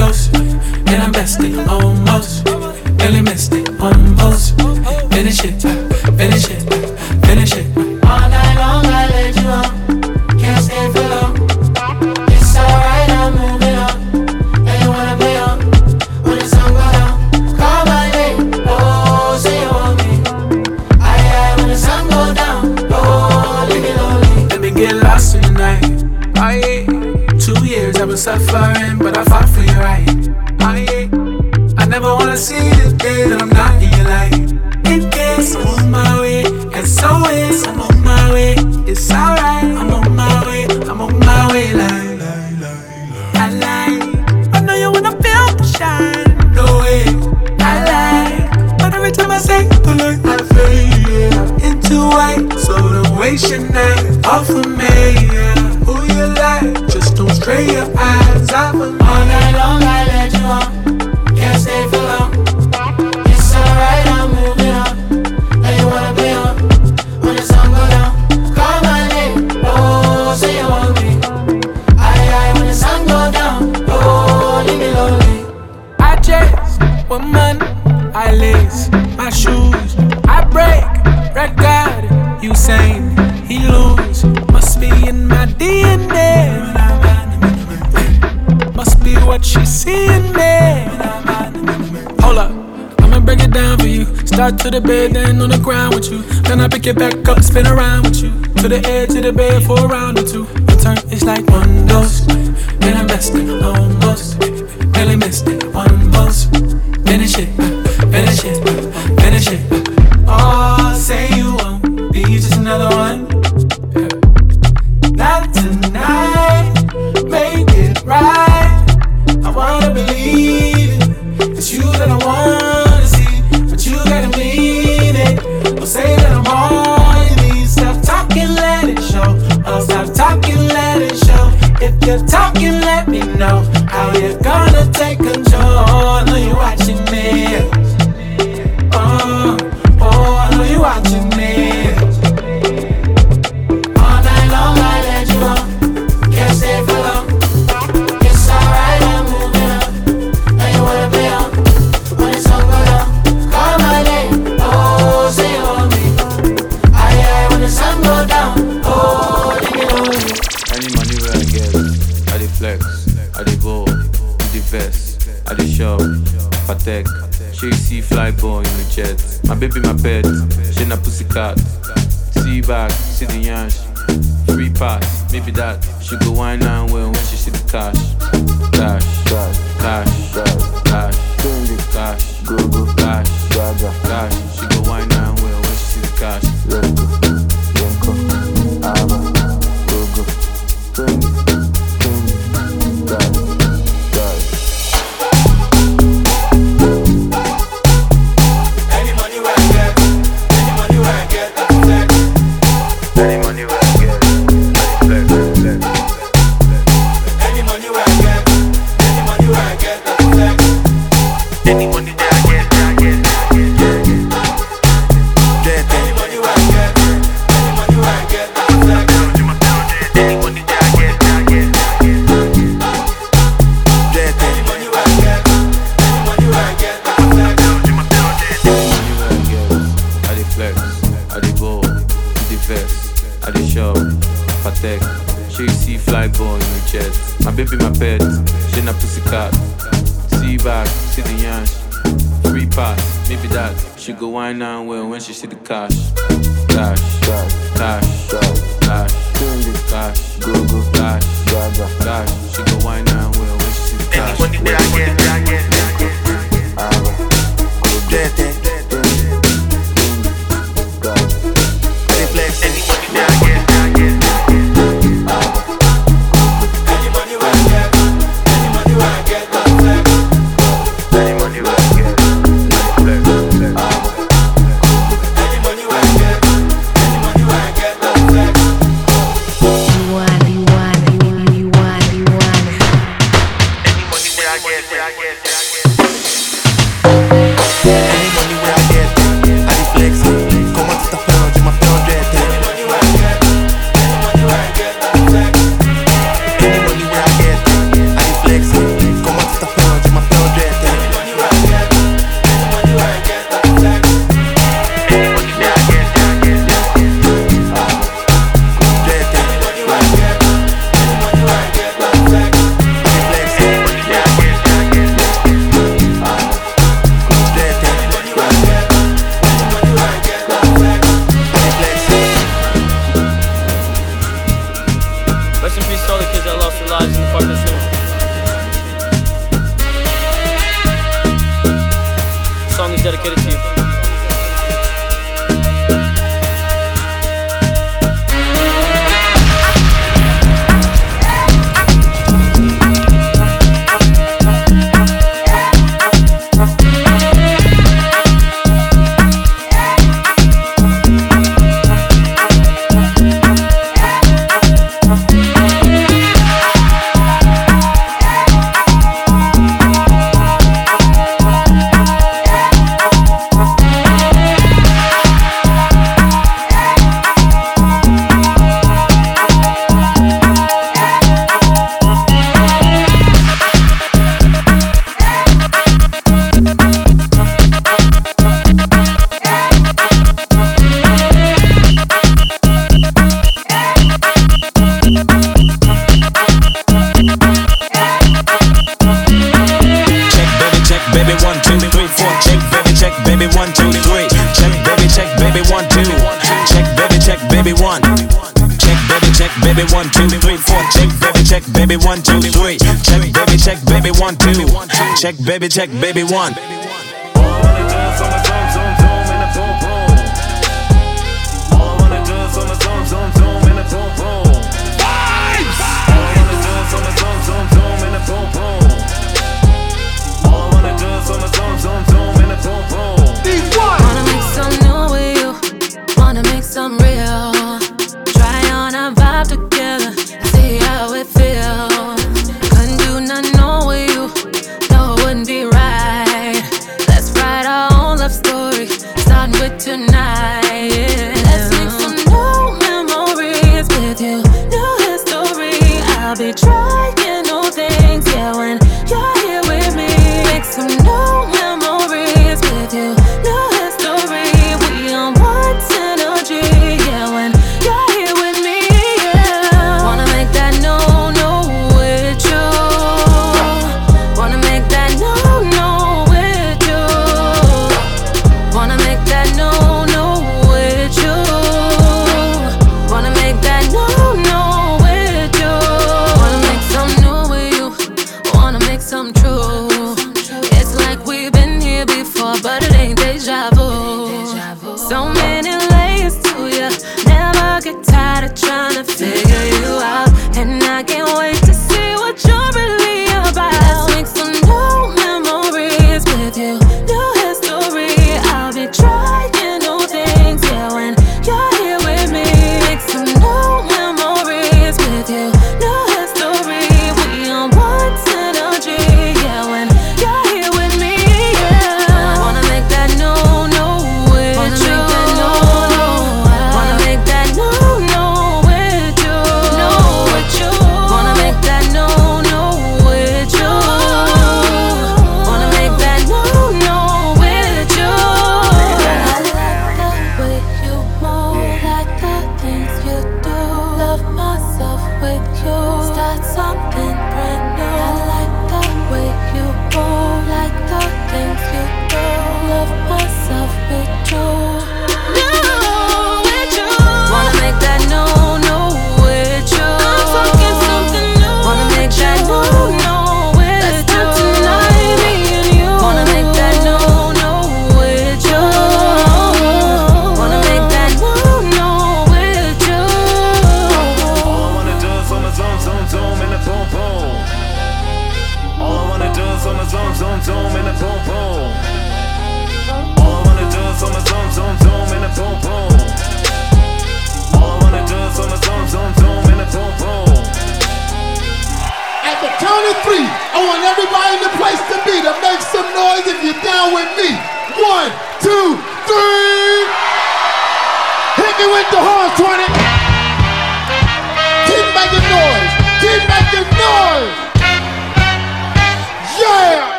yours. Then I messed it almost. Barely missed it on post. Finish it, finish it, finish it. I wanna see the day that I'm not in your. In case I'm on my way, as always I'm on my way. It's alright, I'm on my way, I'm on my way. Like, I like, I know you wanna feel the shine. No way, I like, but every time I say, I like, I fade into white. So don't waste your night off of me. Yeah. Who you like? Just don't stray your eyes off of me. Spin around with you. To the edge of the bed for a round or two. The turn is like one dose. Then I messed it almost. Really missed it. One bust. Finish it. Finish you're talking, let me know how you're gonna take control. I dey shop, patek. She you see fly boy in the jet. My baby, my pet, she na pussycat. See back, see the yansh, free pass, maybe that. She go wine and well when she see the cash, cash, cash, cash, cash, cash, go go cash, cash. She go wine and well when she see the cash. Let's go, Yenko, Ava, go go, with the vest, I dey shop, patek. She you see fly boy in the jet. My baby, my pet, she na pussycat. See back, see the yansh, free pass, maybe that. She go wine and well when she see the cash, cash, cash, cash, cash, cash, go go cash, cash. She go wine and well when she see the cash. Any money that I get, I get, I get. Dirty. Reflex. dedicated to you. Baby, one, two, three, four. Check, baby, check, baby, one, two, three. Check, baby, check, baby, one, two. Check, baby, check, baby, one. Myself with you. Start something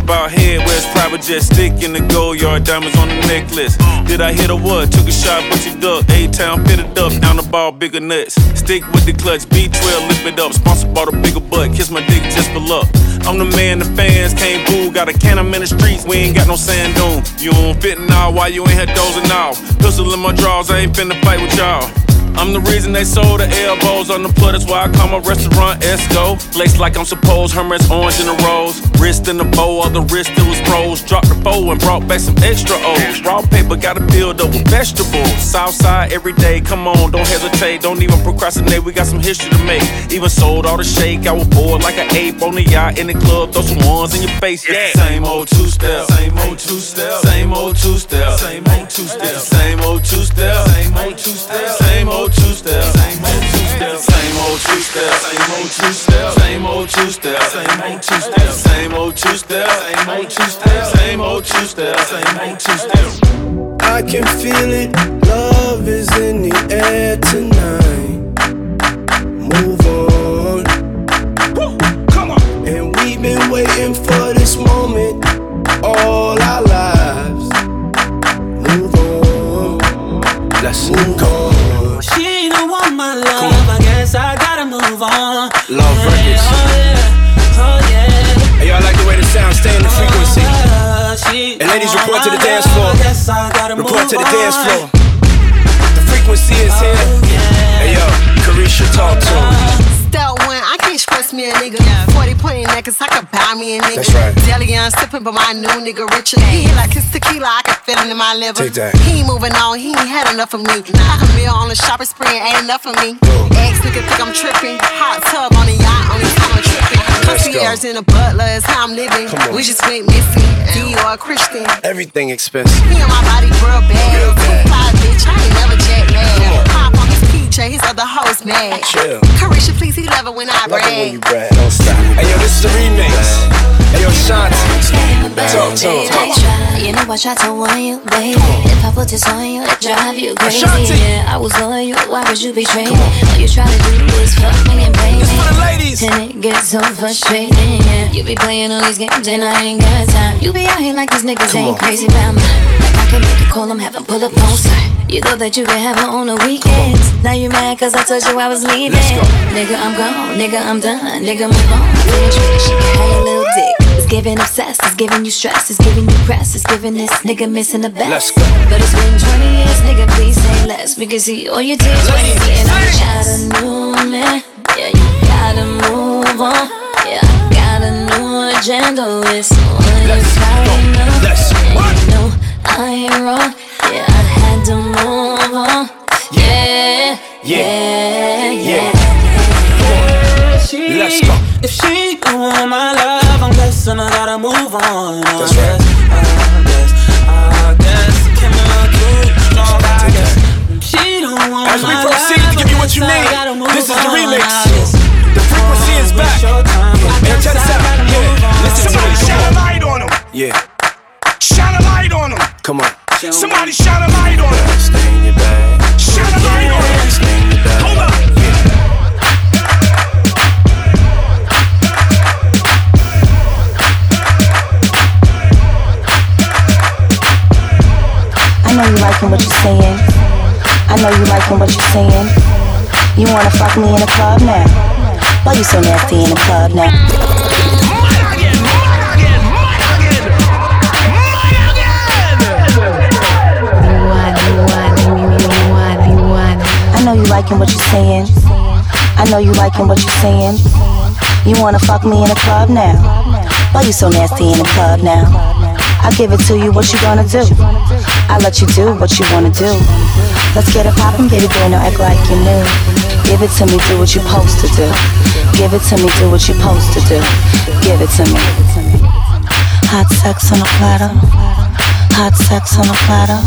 Know about head where it's private jet stick in the gold yard, diamonds on the necklace. Did I hit a what? Took a shot, but you duck. A town fitted up, down the ball, bigger nuts. Stick with the clutch, B12, lift it up. Sponsored bought a bigger butt, kiss my dick just for luck. I'm the man the fans can't boo. Got a can I'm in the streets, we ain't got no sand dune. You don't fit now, why you ain't had dozing off? Pistol in my drawers, I ain't finna fight with y'all. I'm the reason they sold the elbows on the. That's why I call my restaurant Esco. Laced like I'm supposed, Hermes orange in the rose wrist in the bowl, all the wrist it was rose. Dropped the bowl and brought back some extra O's. Raw paper got to build up with vegetables. Southside every day, come on, don't hesitate. Don't even procrastinate, we got some history to make. Even sold all the shake, I was bored like an ape on the yacht in the club. Throw some ones in your face, yeah. Same old two step, same old two step, same old two step, same old two step, same old two step, same old two step, same old two step, same old two step two step, same old two step, same old two step, same old two step, same old two step, same old two step, same old two step, same old two step. I can feel it, love is in the air tonight. Move on. Come on. And we've been waiting for this moment all our lives. And ladies, report to the dance floor. I guess I gotta Report to the dance floor. The frequency is here. Hey yo, Carisha, talk to him. Step one, I can't stress me a nigga. 40 point necklace, I could buy me a nigga. That's right. Deli on sipping, but my new nigga richer. He hit like his tequila, I can feel it in my liver. Take that. He ain't moving on, he ain't had enough of me. Half a meal on the shopping spree ain't enough of me. Ex nigga think I'm tripping. Hot tub on the yacht, only time I'm tripping. Concierge in a butler is how I'm living. We just went missing. Dior Christian. Everything expensive. He on my body real bad. Real bad. Five bitch, I ain't never jet lag. Pop on his peach, his other hoes mad. Chill. Carisha, please, he love it when I Love it when brag. you brag. Don't stop. Hey yo, this is the remix. Hey yo, Shanti. Talk to him. You know I try to warn you, baby. If I put this on you, it drive you crazy. Yeah, I was on you, why would you betray me? All you try to do is fuck me and play me. This for the ladies. And it gets so frustrating, yeah. You be playing all these games and I ain't got time. You be out here like these niggas Come ain't on. crazy about me. I can make a call, I'm having pull up on site. You thought that you could have her on the weekends. Now you mad cause I told you I was leaving. Nigga, I'm gone. Nigga, I'm done. Nigga, move on. She have your little dick. It's giving obsessed, it's giving you stress, it's giving you press, it's giving this nigga missing the best. Let's go. But it's been 20 years, nigga, please say less. We can see all you did 20 Ladies, and I ladies. got a new man. Yeah, you gotta move on. Yeah, I got a new agenda. It's all you Let's go. Let's And what? you know I ain't wrong. Yeah, I had to move on. Yeah, yeah, yeah. Let's go. If she don't want my love, I'm guessing I gotta move on. I That's right. guess, I guess, I guess. Can't move strong, I Take guess. that. She don't want As we proceed to give you what you need, this is the remix. The frequency is back. It's your time, I check this out. Yeah, on. listen to Somebody this. shine a light on him. Yeah, Shine a light on him. come on. Somebody shine a light on him. Know you liking what you're saying. I know you liking what you're saying. You wanna fuck me in the club now? Why you so nasty in the club now? I know you liking what you're saying. I know you liking what you're saying. You wanna fuck me in the club now? Why you so nasty in the club now? I give it to you, what you gonna do? I let you do what you wanna do. Let's get it poppin', baby no act like you new. Give it to me, do what you're supposed to do. Give it to me, do what you're supposed to do. Give it to me. Hot sex on a platter. Hot sex on a platter.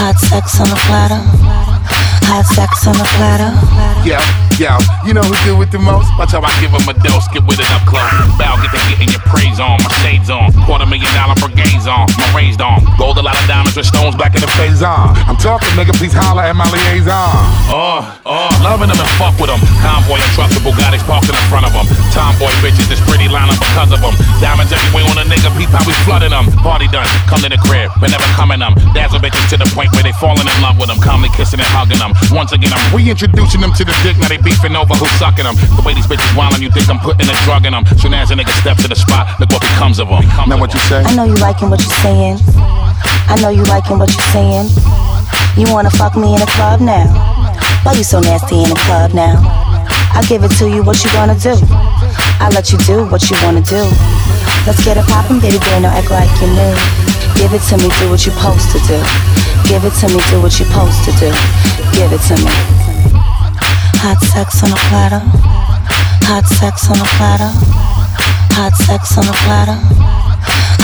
Hot sex on a platter. Hot sex on a platter. Yo, yo, you know who do it the most? Watch how I give him a dose, get with it up close. Bow, get to getting your praise on, my shades on. Quarter million dollar brigades on, my raised on. Gold, a lot of diamonds with stones black in the face on. I'm talking, nigga, please holler at my liaison. Oh, oh, loving them and fuck with them. Convoy and trucks with Bugattis parked in the front of them. Tomboy bitches, this pretty lineup because of them. Diamonds everywhere on a nigga, peep how we flooding them. Party done, come to the crib, but never coming them. Dazzle bitches to the point where they falling in love with them. Calmly kissing and hugging them. Once again, I'm reintroducing them to the dick, now they beefing over who's sucking them. The way these bitches wildin', you think I'm putting a drug in them. Soon as a nigga step to the spot, look what becomes of them. Now what you say? I know you liking what you're saying. I know you liking what you're saying. You wanna fuck me in the club now? Why you so nasty in the club now? I give it to you, what you gonna do? I let you do what you wanna do. Let's get it poppin', baby girl, no act like you new. Give it to me, do what you're supposed to do. Give it to me, do what you're supposed to do. Give it to me. Hot sex on a platter. Hot sex on a platter. Hot sex on a platter.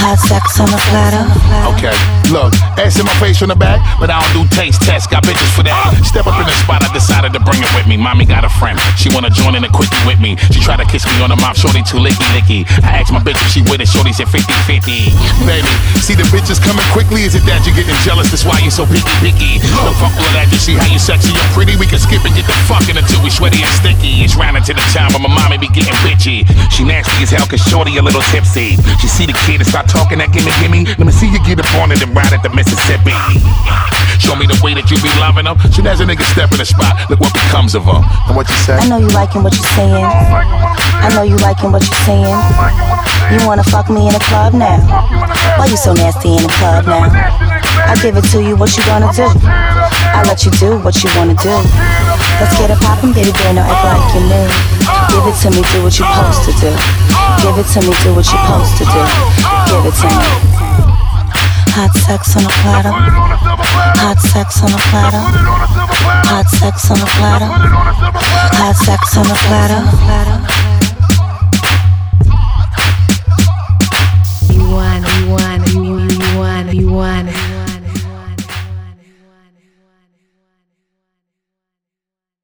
Hot sex on a platter. Okay, look, ass in my face from the back, but I don't do taste tests. Got bitches for that. Step up in the spot, I decided to bring it with me. Mommy got a friend, she wanna join in a quickie with me. She tried to kiss me on the mouth, shorty too licky licky. I asked my bitch if she with it, shorty said 50 50. Baby, see the bitches coming quickly. Is it that you're getting jealous? That's why you so picky picky. Look, fuck all that, just see how you sexy and pretty. We can skip and get the fucking until we sweaty and sticky. It's round into the time when my mommy be getting bitchy. She nasty as hell, cause shorty a little tipsy. She see the kid and start talking that gimme gimme. Let me see you get up on it and ride at the Mississippi. Show me the way that you be loving them. Soon as a nigga step in the spot, look what becomes of them. And what you say? I know you liking what you're saying. I know you liking what you're saying. You wanna fuck me in the club now? Why you so nasty in the club now? I give it to you, what you gonna do? I let you do what you wanna do. Let's get it poppin', baby girl, now act like you knew. Give it to me, do what you're supposed to do. Give it to me, do what you're supposed to do. Give it to me. Hot sex on a platter. Hot sex on a platter. Hot sex on a platter. Hot sex on a platter. You want, you want, you want, you want, you want.